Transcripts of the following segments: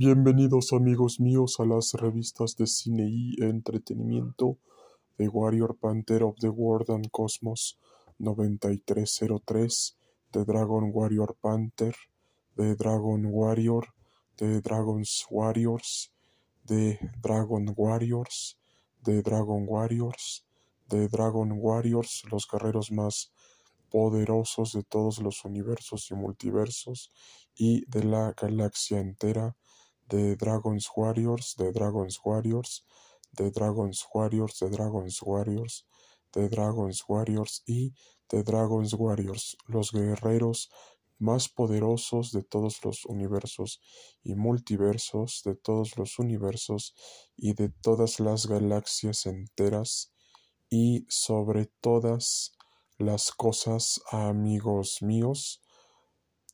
Bienvenidos amigos míos a las revistas de cine y entretenimiento de Warrior Panther of the World and Cosmos 9303, de Dragon Warrior Panther, de Dragon Warrior, de Dragons Warriors, de Dragon Warriors, de Dragon Warriors, de Dragon Warriors, los guerreros más poderosos de todos los universos y multiversos y de la galaxia entera, de Dragon's Warriors, de Dragon's Warriors, de Dragon's Warriors, de Dragon's Warriors, de Dragon's Warriors y de Dragon's Warriors, los guerreros más poderosos de todos los universos y multiversos de todos los universos y de todas las galaxias enteras y sobre todas las cosas, amigos míos,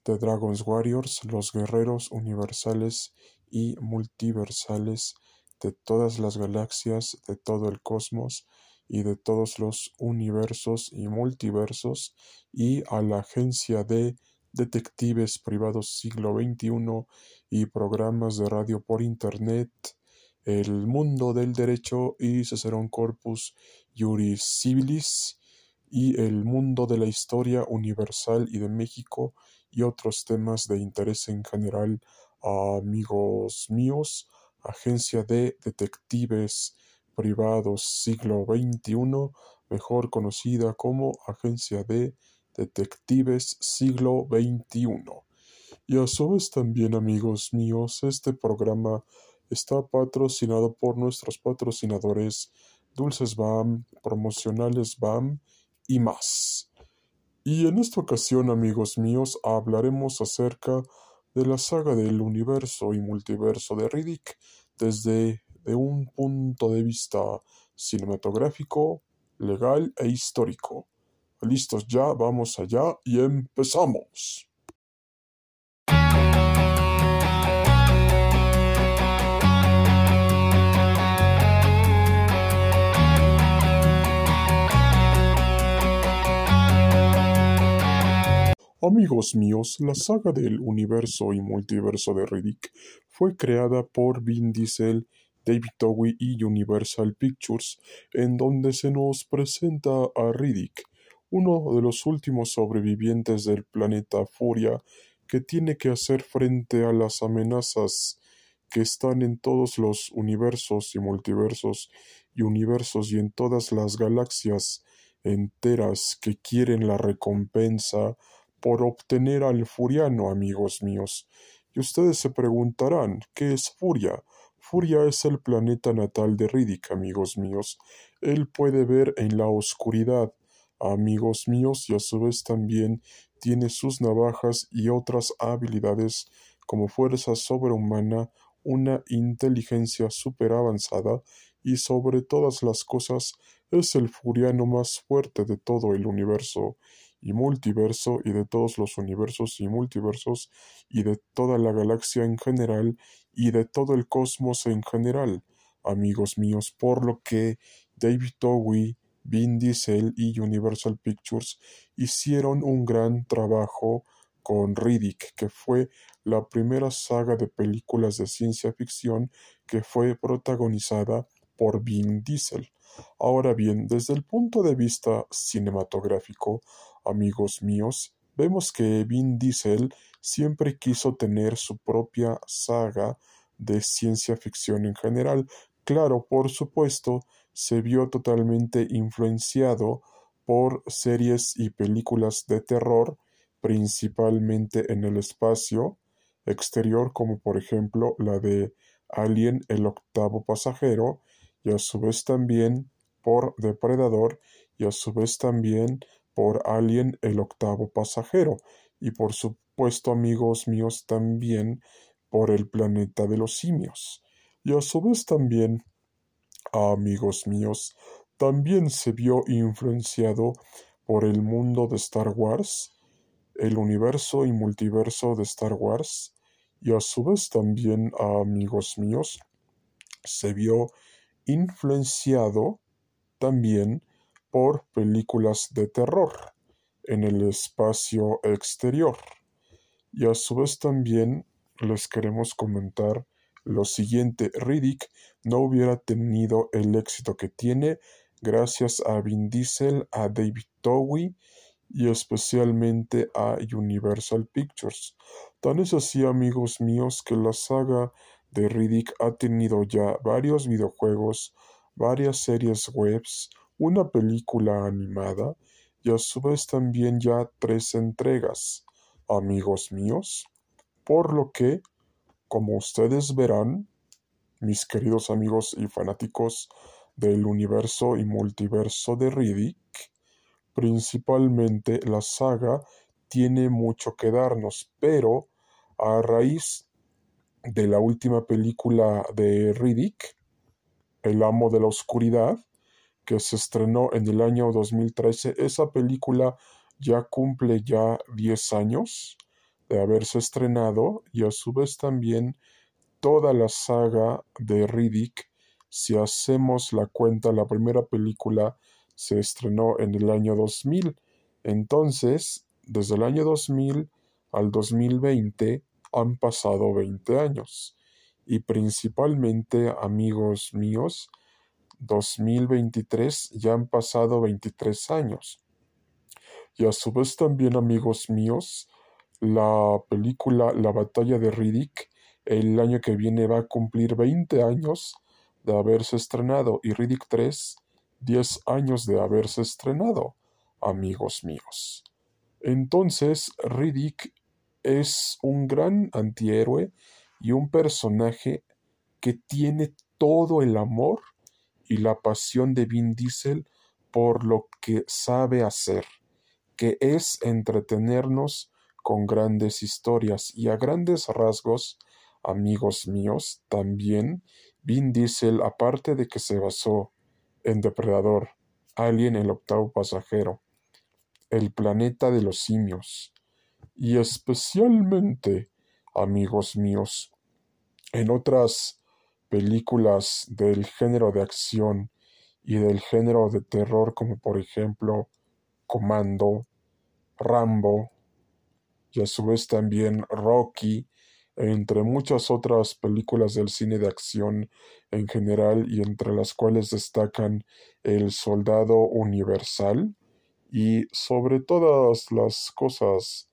de Dragon's Warriors, los guerreros universales y multiversales de todas las galaxias, de todo el cosmos y de todos los universos y multiversos, y a la agencia de detectives privados siglo XXI y programas de radio por Internet, el mundo del derecho y Cicerón Corpus Juris Civilis, y el mundo de la historia universal y de México y otros temas de interés en general, amigos míos, Agencia de Detectives Privados siglo XXI, mejor conocida como Agencia de Detectives siglo XXI. Y a su vez también, amigos míos, este programa está patrocinado por nuestros patrocinadores Dulces BAM, Promocionales BAM y más. Y en esta ocasión, amigos míos, hablaremos acerca de la saga del universo y multiverso de Riddick desde de un punto de vista cinematográfico, legal e histórico. Listos ya, vamos allá y empezamos. Amigos míos, la saga del universo y multiverso de Riddick fue creada por Vin Diesel, David Bowie y Universal Pictures, en donde se nos presenta a Riddick, uno de los últimos sobrevivientes del planeta Furia, que tiene que hacer frente a las amenazas que están en todos los universos y multiversos y universos y en todas las galaxias enteras que quieren la recompensa por obtener al Furiano, amigos míos. Y ustedes se preguntarán, ¿qué es Furia? Furia es el planeta natal de Riddick, amigos míos. Él puede ver en la oscuridad, amigos míos, y a su vez también tiene sus navajas y otras habilidades como fuerza sobrehumana, una inteligencia super avanzada y sobre todas las cosas es el furiano más fuerte de todo el universo y multiverso y de todos los universos y multiversos y de toda la galaxia en general y de todo el cosmos en general, amigos míos, por lo que David Bowie, Vin Diesel y Universal Pictures hicieron un gran trabajo con Riddick, que fue la primera saga de películas de ciencia ficción que fue protagonizada por Vin Diesel. Ahora bien, desde el punto de vista cinematográfico, amigos míos, vemos que Vin Diesel siempre quiso tener su propia saga de ciencia ficción en general. Claro, por supuesto, se vio totalmente influenciado por series y películas de terror, principalmente en el espacio exterior, como por ejemplo la de Alien el octavo pasajero, y a su vez también por Depredador, y a su vez también por Alien el octavo pasajero. Y por supuesto amigos míos también por el planeta de los simios. Y a su vez también amigos míos también se vio influenciado por el mundo de Star Wars el universo y multiverso de Star Wars. Y a su vez también amigos míos se vio influenciado también por películas de terror en el espacio exterior. Y a su vez también les queremos comentar Lo siguiente, Riddick no hubiera tenido el éxito que tiene gracias a Vin Diesel, a David Bowie y especialmente a Universal Pictures. Tan es así, amigos míos, que la saga de Riddick ha tenido ya varios videojuegos, varias series webs, una película animada y a su vez también ya tres entregas, amigos míos. Por lo que, como ustedes verán, mis queridos amigos y fanáticos del universo y multiverso de Riddick, principalmente la saga tiene mucho que darnos, pero a raíz de la última película de Riddick, El amo de la oscuridad, que se estrenó en el año 2013, esa película ya cumple ya 10 años de haberse estrenado y a su vez también toda la saga de Riddick, si hacemos la cuenta, la primera película se estrenó en el año 2000. Entonces, desde el año 2000 al 2020 han pasado 20 años. Y principalmente, amigos míos, 2023 ya han pasado 23 años. Y a su vez también, amigos míos, la película La batalla de Riddick el año que viene va a cumplir 20 años de haberse estrenado y Riddick 3 10 años de haberse estrenado, amigos míos. Entonces, Riddick es un gran antihéroe y un personaje que tiene todo el amor y la pasión de Vin Diesel por lo que sabe hacer, que es entretenernos con grandes historias y a grandes rasgos, amigos míos, también Vin Diesel, aparte de que se basó en Depredador, Alien el octavo pasajero, El planeta de los simios, y especialmente, amigos míos, en otras películas del género de acción y del género de terror como por ejemplo Comando, Rambo y a su vez también Rocky entre muchas otras películas del cine de acción en general y entre las cuales destacan El Soldado Universal y sobre todas las cosas,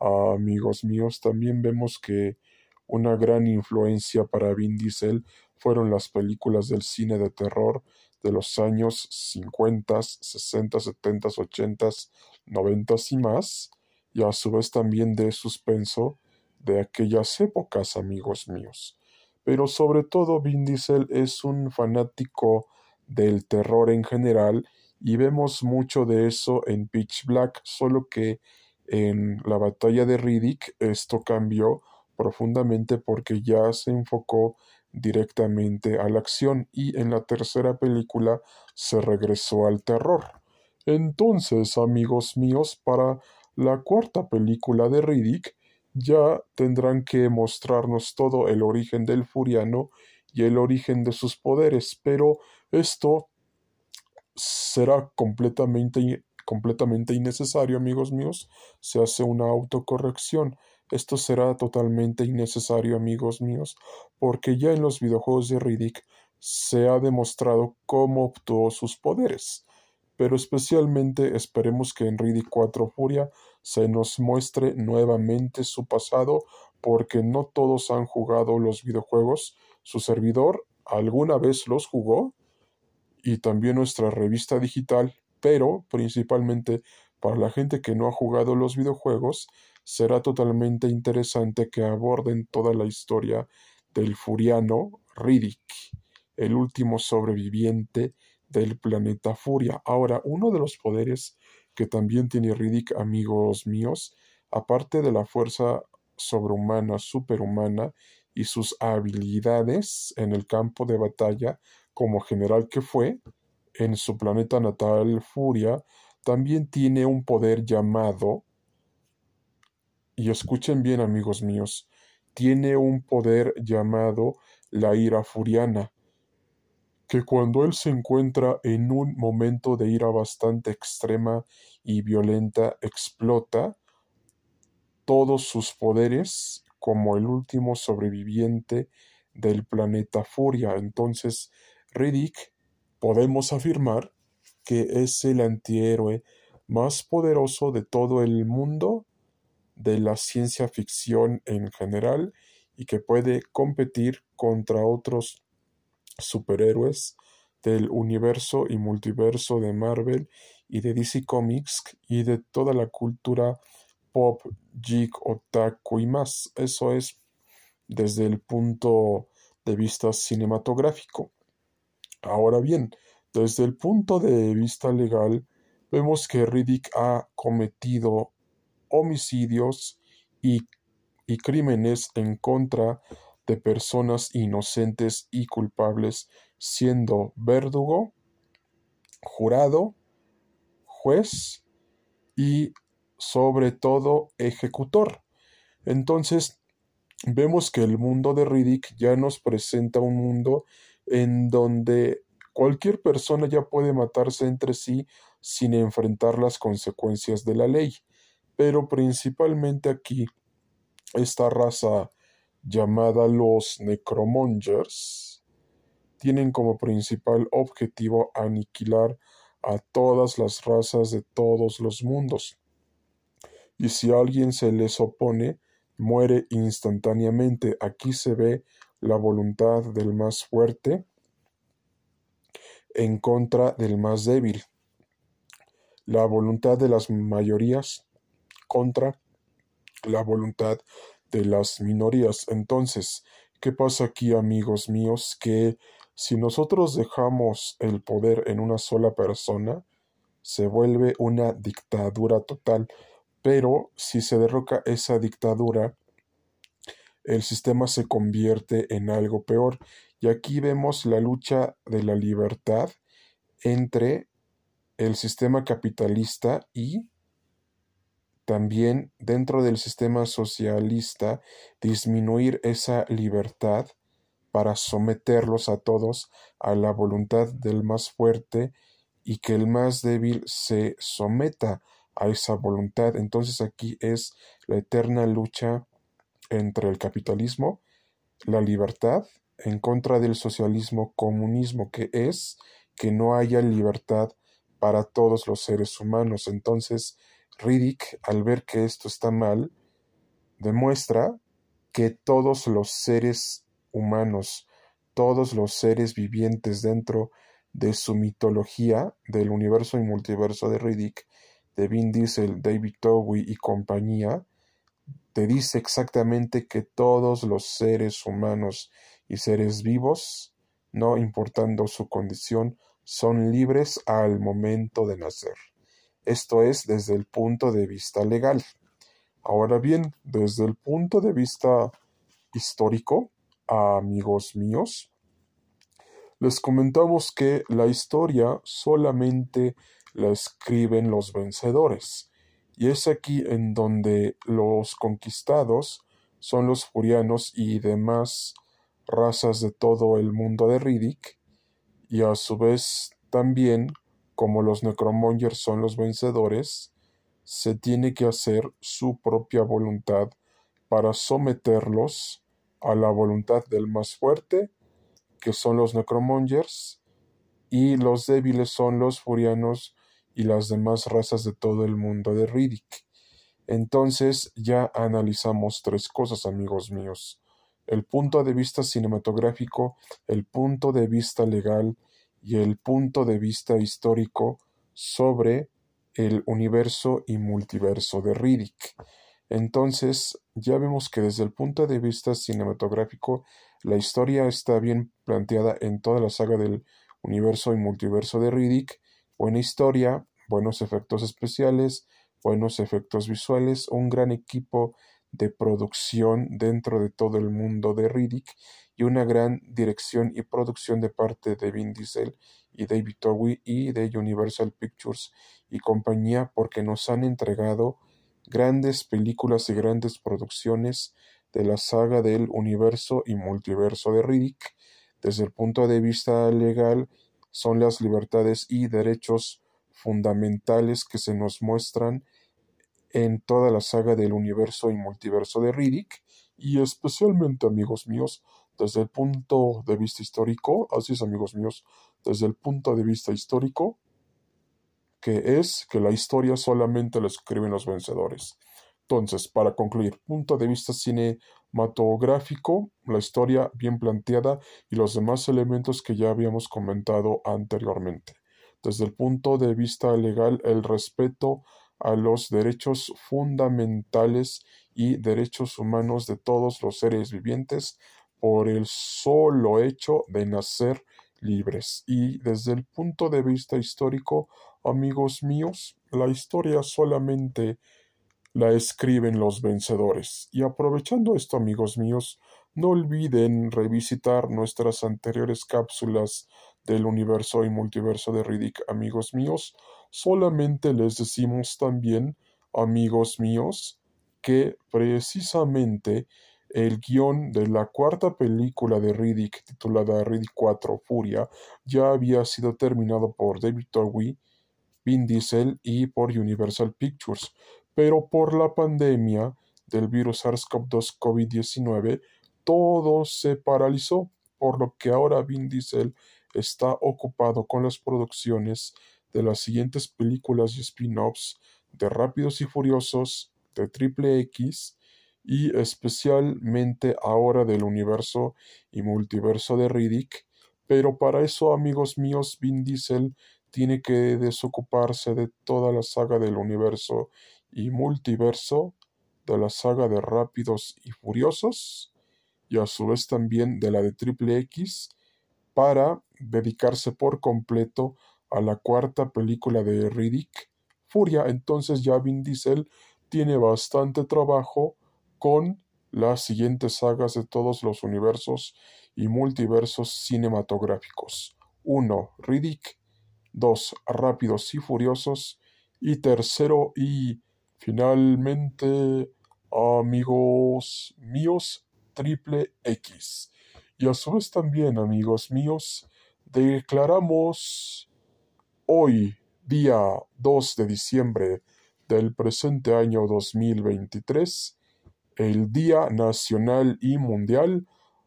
amigos míos, también vemos que una gran influencia para Vin Diesel fueron las películas del cine de terror de los años 50, 60, 70, 80, 90 y más, y a su vez también de suspenso de aquellas épocas, amigos míos. Pero sobre todo Vin Diesel es un fanático del terror en general y vemos mucho de eso en Pitch Black, solo que en la batalla de Riddick esto cambió profundamente porque ya se enfocó directamente a la acción y en la tercera película se regresó al terror. Entonces, amigos míos, para la cuarta película de Riddick ya tendrán que mostrarnos todo el origen del furiano y el origen de sus poderes, pero esto será completamente, completamente innecesario, amigos míos. Se hace una autocorrección. Esto será totalmente innecesario, amigos míos, porque ya en los videojuegos de Riddick se ha demostrado cómo obtuvo sus poderes. Pero especialmente esperemos que en Riddick 4 Furia se nos muestre nuevamente su pasado, porque no todos han jugado los videojuegos. Su servidor alguna vez los jugó y también nuestra revista digital, pero principalmente para la gente que no ha jugado los videojuegos, será totalmente interesante que aborden toda la historia del furiano Riddick, el último sobreviviente del planeta Furia. Ahora, uno de los poderes que también tiene Riddick, amigos míos, aparte de la fuerza sobrehumana, superhumana y sus habilidades en el campo de batalla como general que fue, en su planeta natal Furia, también tiene un poder llamado, y escuchen bien amigos míos, tiene un poder llamado la ira furiana, que cuando él se encuentra en un momento de ira bastante extrema y violenta, explota todos sus poderes como el último sobreviviente del planeta Furia. Entonces, Riddick podemos afirmar que es el antihéroe más poderoso de todo el mundo de la ciencia ficción en general y que puede competir contra otros superhéroes del universo y multiverso de Marvel y de DC Comics y de toda la cultura pop, geek, otaku y más. Eso es desde el punto de vista cinematográfico. Ahora bien, desde el punto de vista legal, vemos que Riddick ha cometido homicidios y, crímenes en contra de personas inocentes y culpables, siendo verdugo, jurado, juez y sobre todo ejecutor. Entonces, vemos que el mundo de Riddick ya nos presenta un mundo en donde cualquier persona ya puede matarse entre sí sin enfrentar las consecuencias de la ley. Pero principalmente aquí, esta raza llamada los Necromongers tienen como principal objetivo aniquilar a todas las razas de todos los mundos. Y si alguien se les opone, muere instantáneamente. Aquí se ve la voluntad del más fuerte en contra del más débil. La voluntad de las mayorías contra la voluntad de las minorías. Entonces, ¿qué pasa aquí, amigos míos? Que si nosotros dejamos el poder en una sola persona, se vuelve una dictadura total. Pero si se derroca esa dictadura, el sistema se convierte en algo peor. Y aquí vemos la lucha de la libertad entre el sistema capitalista y también dentro del sistema socialista disminuir esa libertad para someterlos a todos a la voluntad del más fuerte y que el más débil se someta a esa voluntad. Entonces aquí es la eterna lucha entre el capitalismo, la libertad, en contra del socialismo comunismo, que es que no haya libertad para todos los seres humanos. Entonces, Riddick, al ver que esto está mal, demuestra que todos los seres humanos, todos los seres vivientes dentro de su mitología del universo y multiverso de Riddick, de Vin Diesel, David Bowie y compañía, te dice exactamente que todos los seres humanos y seres vivos, no importando su condición, son libres al momento de nacer. Esto es desde el punto de vista legal. Ahora bien, desde el punto de vista histórico, amigos míos, les comentamos que la historia solamente la escriben los vencedores. Y es aquí en donde los conquistados son los furianos y demás razas de todo el mundo de Riddick, y a su vez también, como los necromongers son los vencedores, se tiene que hacer su propia voluntad para someterlos a la voluntad del más fuerte, que son los necromongers, y los débiles son los furianos y las demás razas de todo el mundo de Riddick. Entonces ya analizamos tres cosas, amigos míos. El punto de vista cinematográfico, el punto de vista legal y el punto de vista histórico sobre el universo y multiverso de Riddick. Entonces, ya vemos que desde el punto de vista cinematográfico, la historia está bien planteada en toda la saga del universo y multiverso de Riddick Buena historia, buenos efectos especiales, buenos efectos visuales, un gran equipo de producción dentro de todo el mundo de Riddick y una gran dirección y producción de parte de Vin Diesel y David Bowie y de Universal Pictures y compañía porque nos han entregado grandes películas y grandes producciones de la saga del universo y multiverso de Riddick. Desde el punto de vista legal son las libertades y derechos fundamentales que se nos muestran en toda la saga del universo y multiverso de Riddick, y especialmente, amigos míos, desde el punto de vista histórico, así es amigos míos, desde el punto de vista histórico, que es que la historia solamente la escriben los vencedores. Entonces, para concluir, punto de vista cinematográfico, la historia bien planteada y los demás elementos que ya habíamos comentado anteriormente. Desde el punto de vista legal, el respeto a los derechos fundamentales y derechos humanos de todos los seres vivientes por el solo hecho de nacer libres. Y desde el punto de vista histórico, amigos míos, la historia solamente la escriben los vencedores. Y aprovechando esto, amigos míos, no olviden revisitar nuestras anteriores cápsulas del universo y multiverso de Riddick, amigos míos. Solamente les decimos también, amigos míos, que precisamente el guion de la cuarta película de Riddick, titulada Riddick 4 Furia, ya había sido terminado por David Towie, Vin Diesel y por Universal Pictures, pero por la pandemia del virus SARS-CoV-2 COVID-19, todo se paralizó, por lo que ahora Vin Diesel está ocupado con las producciones de las siguientes películas y spin-offs de Rápidos y Furiosos, de Triple X y especialmente ahora del universo y multiverso de Riddick, pero para eso, amigos míos, Vin Diesel tiene que desocuparse de toda la saga del universo y multiverso, de la saga de Rápidos y Furiosos, y a su vez también de la de Triple X, para dedicarse por completo a la cuarta película de Riddick, Furia. Entonces ya Vin Diesel tiene bastante trabajo con las siguientes sagas de todos los universos y multiversos cinematográficos. 1. Riddick. 2. Rápidos y Furiosos. Y tercero y finalmente, amigos míos, Triple X. Y a su vez también, amigos míos, declaramos hoy, día 2 de diciembre del presente año 2023, el Día Nacional y Mundial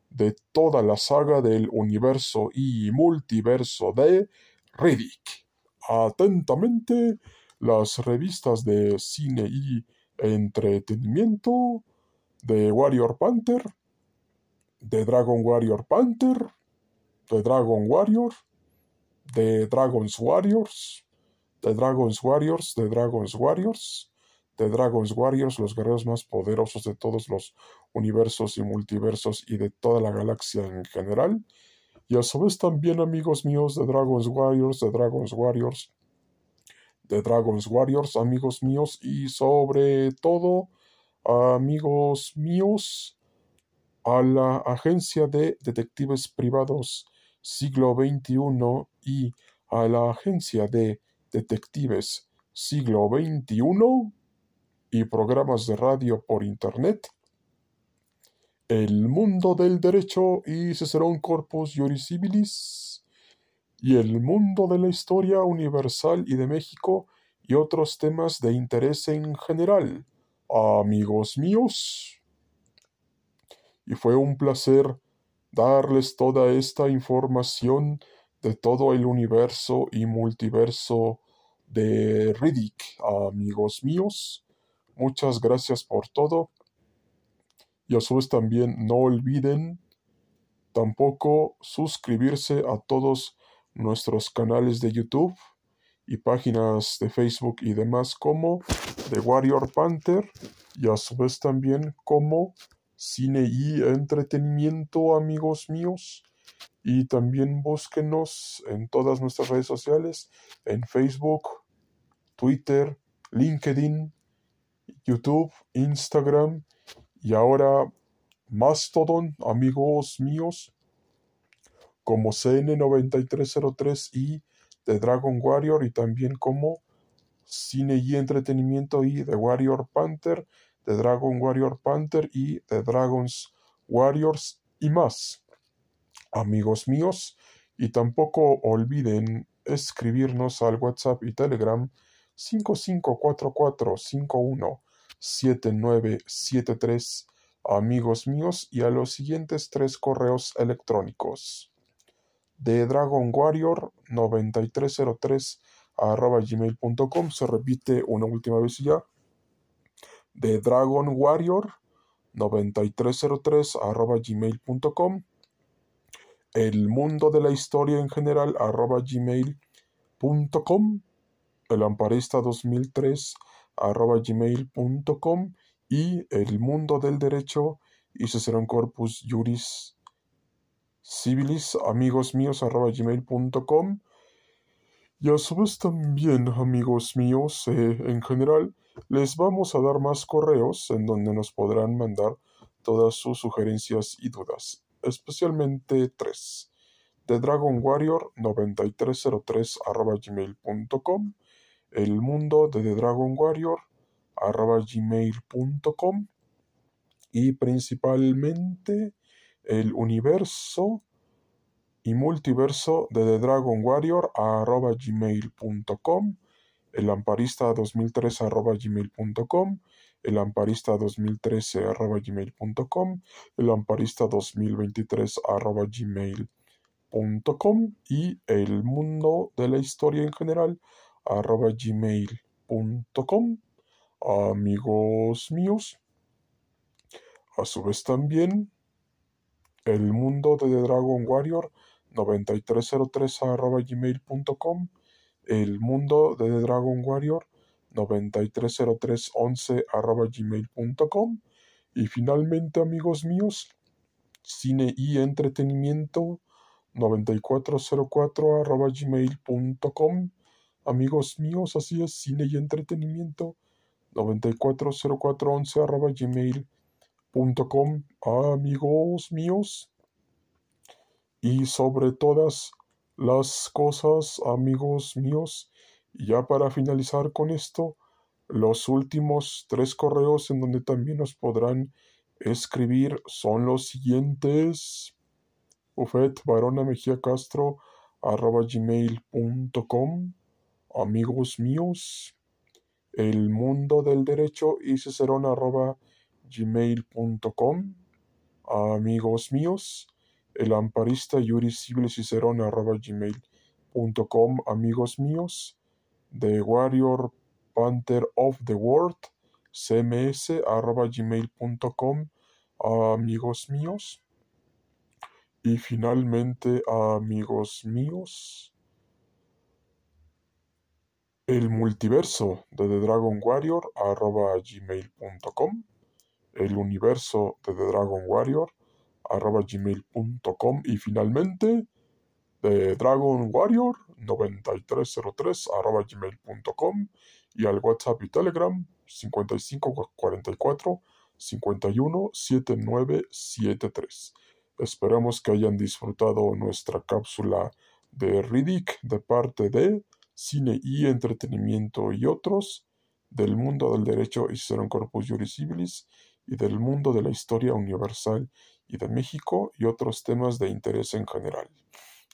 de toda la saga del universo y multiverso de Riddick. Atentamente, las revistas de cine y entretenimiento de Warrior Panther, de Dragon Warrior Panther, de Dragon Warrior, de Dragon's Warriors, de Dragon's Warriors, de Dragon's Warriors, de Dragon's Warriors, los guerreros más poderosos de todos los universos y multiversos y de toda la galaxia en general. Y a su vez también, amigos míos, de Dragon's Warriors, de Dragon's Warriors, de Dragon's Warriors, amigos míos, y sobre todo, amigos míos, a la agencia de detectives privados siglo XXI y a la agencia de detectives siglo XXI y programas de radio por Internet, el mundo del derecho y Cicerón Corpus Juris Civilis, y el mundo de la historia universal y de México y otros temas de interés en general, amigos míos. Y fue un placer darles toda esta información de todo el universo y multiverso de Riddick, amigos míos. Muchas gracias por todo. Y a su vez también no olviden tampoco suscribirse a todos nuestros canales de YouTube y páginas de Facebook y demás como The Warrior Panther y a su vez también como Cine y Entretenimiento amigos míos y también búsquenos en todas nuestras redes sociales en Facebook, Twitter, LinkedIn, YouTube, Instagram y ahora Mastodon, amigos míos, como CN9303 y The Dragon Warrior y también como Cine y Entretenimiento y The Warrior Panther, The Dragon Warrior Panther y The Dragons Warriors y más. Amigos míos, y tampoco olviden escribirnos al WhatsApp y Telegram 5544517973 amigos míos, y a los siguientes tres correos electrónicos. De Dragon Warrior 9303 arroba gmail.com. Se repite una última vez ya. De Dragon Warrior 9303 arroba gmail.com. El mundo de la historia en general arroba gmail.com. El amparista 2003 arroba gmail.com y el mundo del derecho y Cicerón Corpus Juris Civilis, amigos míos, arroba gmail.com. Y a su vez también, amigos míos, eh, en general, les vamos a dar más correos en donde nos podrán mandar todas sus sugerencias y dudas, especialmente tres. The Dragon Warrior 9303 arroba gmail.com, el mundo de The Dragon Warrior arroba gmail.com y principalmente el universo y multiverso de The Dragon Warrior arroba gmail.com, el amparista 2003 arroba gmail.com, el amparista 2013 arroba gmail.com, el amparista 2023 arroba gmail.com y el mundo de la historia en general arroba gmail.com. Amigos míos, a su vez también el mundo de Dragon Warrior 9303 gmail.com el mundo de Dragon Warrior 930311 gmail.com y finalmente amigos míos cine y entretenimiento 9404 gmail.com amigos míos así es cine y entretenimiento 940411 gmail.com com, amigos míos. Y sobre todas las cosas, amigos míos, ya para finalizar con esto, los últimos tres correos en donde también nos podrán escribir son los siguientes. Ufet Barona Mejía Castro arroba gmail.com Amigos míos, el mundo del derecho y Cicerón arroba gmail.com. Amigos míos, el amparista Yuri Cicerón arroba gmail.com. Amigos míos, The Warrior Panther of the World, cms arroba gmail.com. Amigos míos. Y finalmente, amigos míos, el multiverso de The Dragon Warrior arroba gmail.com el universo de The Dragon Warrior arroba gmail.com y finalmente The Dragon Warrior 9303 arroba gmail.com y al WhatsApp y Telegram 5544 51 7973. Esperamos que hayan disfrutado nuestra cápsula de Riddick de parte de Cine y Entretenimiento y otros del mundo del derecho y un Corpus Juris Civilis y del mundo de la historia universal y de México y otros temas de interés en general.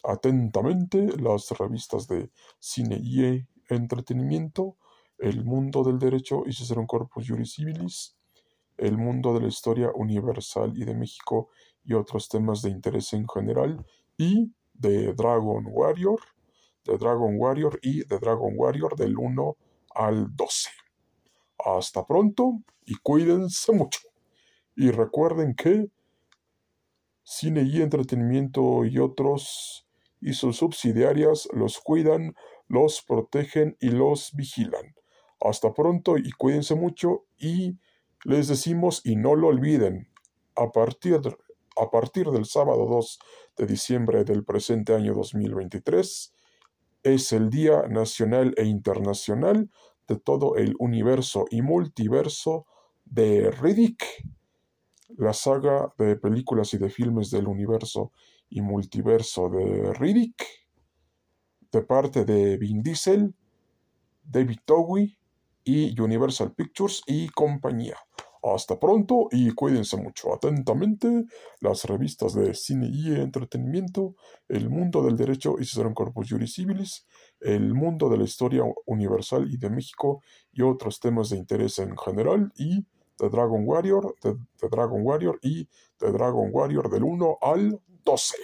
Atentamente, las revistas de cine y entretenimiento, El mundo del derecho y un Corpus Juris Civilis, El mundo de la historia universal y de México y otros temas de interés en general, y de Dragon Warrior, de Dragon Warrior y de Dragon Warrior del 1 al 12. Hasta pronto y cuídense mucho. Y recuerden que Cine y Entretenimiento y otros y sus subsidiarias los cuidan, los protegen y los vigilan. Hasta pronto y cuídense mucho y les decimos y no lo olviden, a partir, a partir del sábado 2 de diciembre del presente año 2023 es el Día Nacional e Internacional de todo el universo y multiverso de Riddick, la saga de películas y de filmes del universo y multiverso de Riddick, de parte de Vin Diesel, David Towie y Universal Pictures y compañía. Hasta pronto y cuídense mucho. Atentamente, las revistas de cine y entretenimiento, El mundo del derecho y Cicerón Corpus Juris Civilis, El mundo de la historia universal y de México y otros temas de interés en general y The Dragon Warrior, The, Dragon Warrior y The Dragon Warrior del 1 al 12.